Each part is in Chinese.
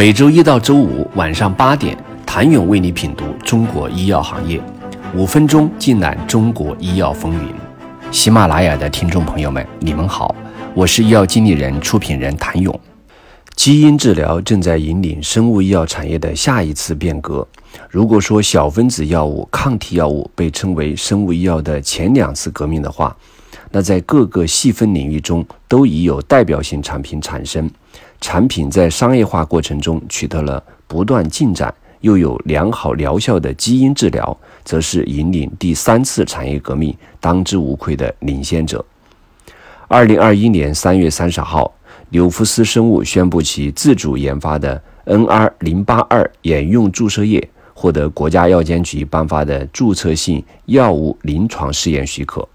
每周一到周五晚上八点，谭勇为你品读中国医药行业，五分钟尽览中国医药风云。喜马拉雅的听众朋友们，你们好，我是医药经理人、出品人谭勇。基因治疗正在引领生物医药产业的下一次变革。如果说小分子药物、抗体药物被称为生物医药的前两次革命的话，那在各个细分领域中都已有代表性产品产生。产品在商业化过程中取得了不断进展，又有良好疗效的基因治疗，则是引领第三次产业革命当之无愧的领先者。二零二一年三月三十号，纽福斯生物宣布其自主研发的 NR 零八二眼用注射液获得国家药监局颁发的注册性药物临床试验许可，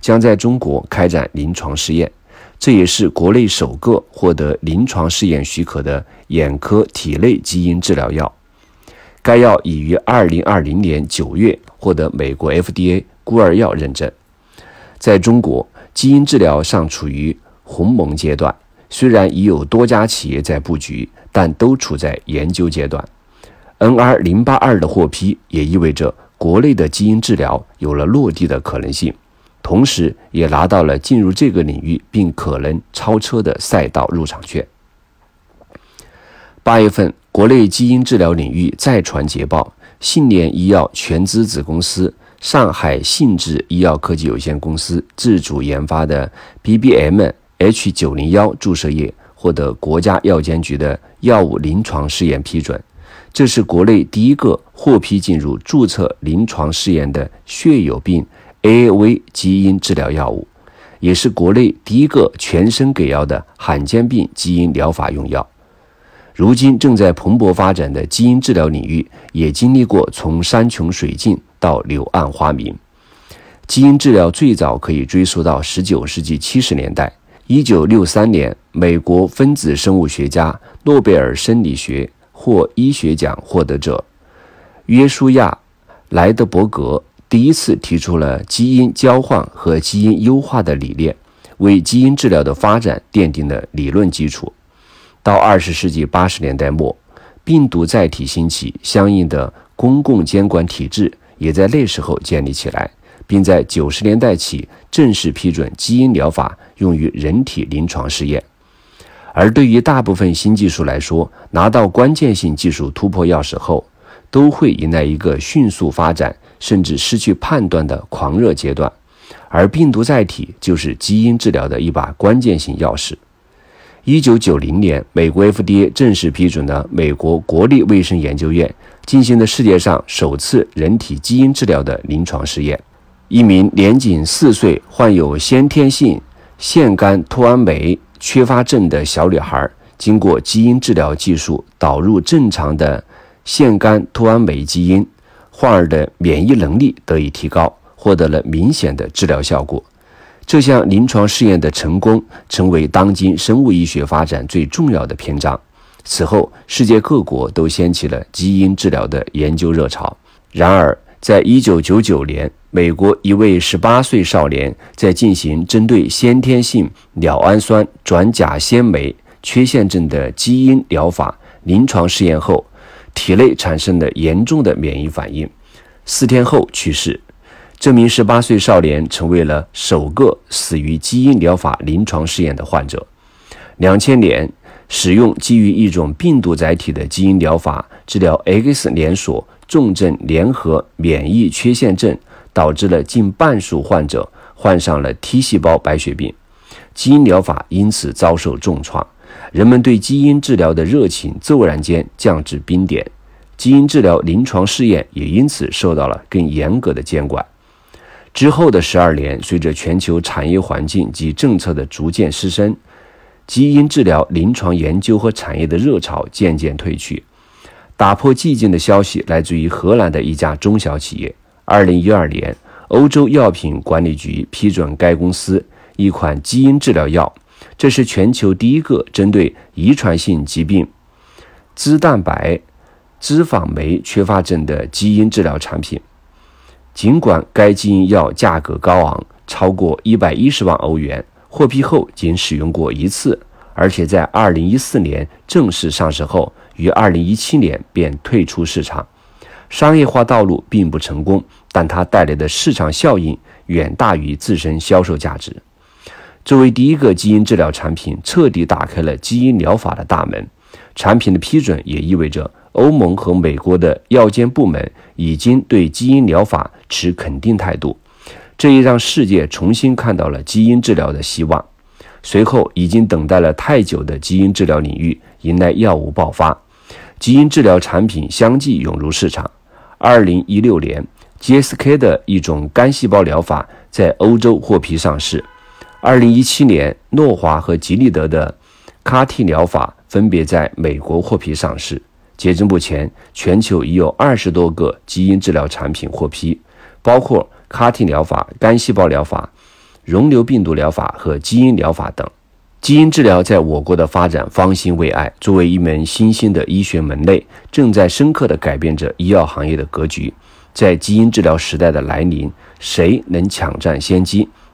将在中国开展临床试验。这也是国内首个获得临床试验许可的眼科体内基因治疗药。该药已于二零二零年九月获得美国 FDA 孤儿药认证。在中国，基因治疗尚处于鸿蒙阶段，虽然已有多家企业在布局，但都处在研究阶段。NR 零八二的获批也意味着国内的基因治疗有了落地的可能性。同时，也拿到了进入这个领域并可能超车的赛道入场券。八月份，国内基因治疗领域再传捷报：信联医药全资子公司上海信智医药科技有限公司自主研发的 BBM H 九零幺注射液获得国家药监局的药物临床试验批准，这是国内第一个获批进入注册临床试验的血友病。AAV 基因治疗药物，也是国内第一个全身给药的罕见病基因疗法用药。如今正在蓬勃发展的基因治疗领域，也经历过从山穷水尽到柳暗花明。基因治疗最早可以追溯到19世纪70年代。1963年，美国分子生物学家、诺贝尔生理学或医学奖获得者约书亚·莱德伯格。第一次提出了基因交换和基因优化的理念，为基因治疗的发展奠定了理论基础。到二十世纪八十年代末，病毒载体兴起，相应的公共监管体制也在那时候建立起来，并在九十年代起正式批准基因疗法用于人体临床试验。而对于大部分新技术来说，拿到关键性技术突破钥匙后，都会迎来一个迅速发展。甚至失去判断的狂热阶段，而病毒载体就是基因治疗的一把关键性钥匙。一九九零年，美国 FDA 正式批准了美国国立卫生研究院进行的世界上首次人体基因治疗的临床试验。一名年仅四岁、患有先天性腺苷脱氨酶缺乏症的小女孩，经过基因治疗技术导入正常的腺苷脱氨酶基因。患儿的免疫能力得以提高，获得了明显的治疗效果。这项临床试验的成功，成为当今生物医学发展最重要的篇章。此后，世界各国都掀起了基因治疗的研究热潮。然而，在一九九九年，美国一位十八岁少年在进行针对先天性鸟氨酸转甲酰酶缺陷症的基因疗法临床试验后。体内产生了严重的免疫反应，四天后去世。这名十八岁少年成为了首个死于基因疗法临床试验的患者。两千年，使用基于一种病毒载体的基因疗法治疗 X 连锁重症联合免疫缺陷症，导致了近半数患者患上了 T 细胞白血病，基因疗法因此遭受重创。人们对基因治疗的热情骤然间降至冰点，基因治疗临床试验也因此受到了更严格的监管。之后的十二年，随着全球产业环境及政策的逐渐失升，基因治疗临床研究和产业的热潮渐渐退去。打破寂静的消息来自于荷兰的一家中小企业。二零一二年，欧洲药品管理局批准该公司一款基因治疗药。这是全球第一个针对遗传性疾病脂蛋白脂肪酶缺乏症的基因治疗产品。尽管该基因药价格高昂，超过一百一十万欧元，获批后仅使用过一次，而且在二零一四年正式上市后，于2017年便退出市场。商业化道路并不成功，但它带来的市场效应远大于自身销售价值。作为第一个基因治疗产品，彻底打开了基因疗法的大门。产品的批准也意味着欧盟和美国的药监部门已经对基因疗法持肯定态度，这也让世界重新看到了基因治疗的希望。随后，已经等待了太久的基因治疗领域迎来药物爆发，基因治疗产品相继涌入市场。二零一六年，GSK 的一种干细胞疗法在欧洲获批上市。二零一七年，诺华和吉利德的 CAR-T 疗法分别在美国获批上市。截至目前，全球已有二十多个基因治疗产品获批，包括 CAR-T 疗法、干细胞疗法。溶瘤病毒疗法和基因疗法等，基因治疗在我国的发展方兴未艾。作为一门新兴的医学门类，正在深刻地改变着医药行业的格局。在基因治疗时代的来临，谁能抢占先机？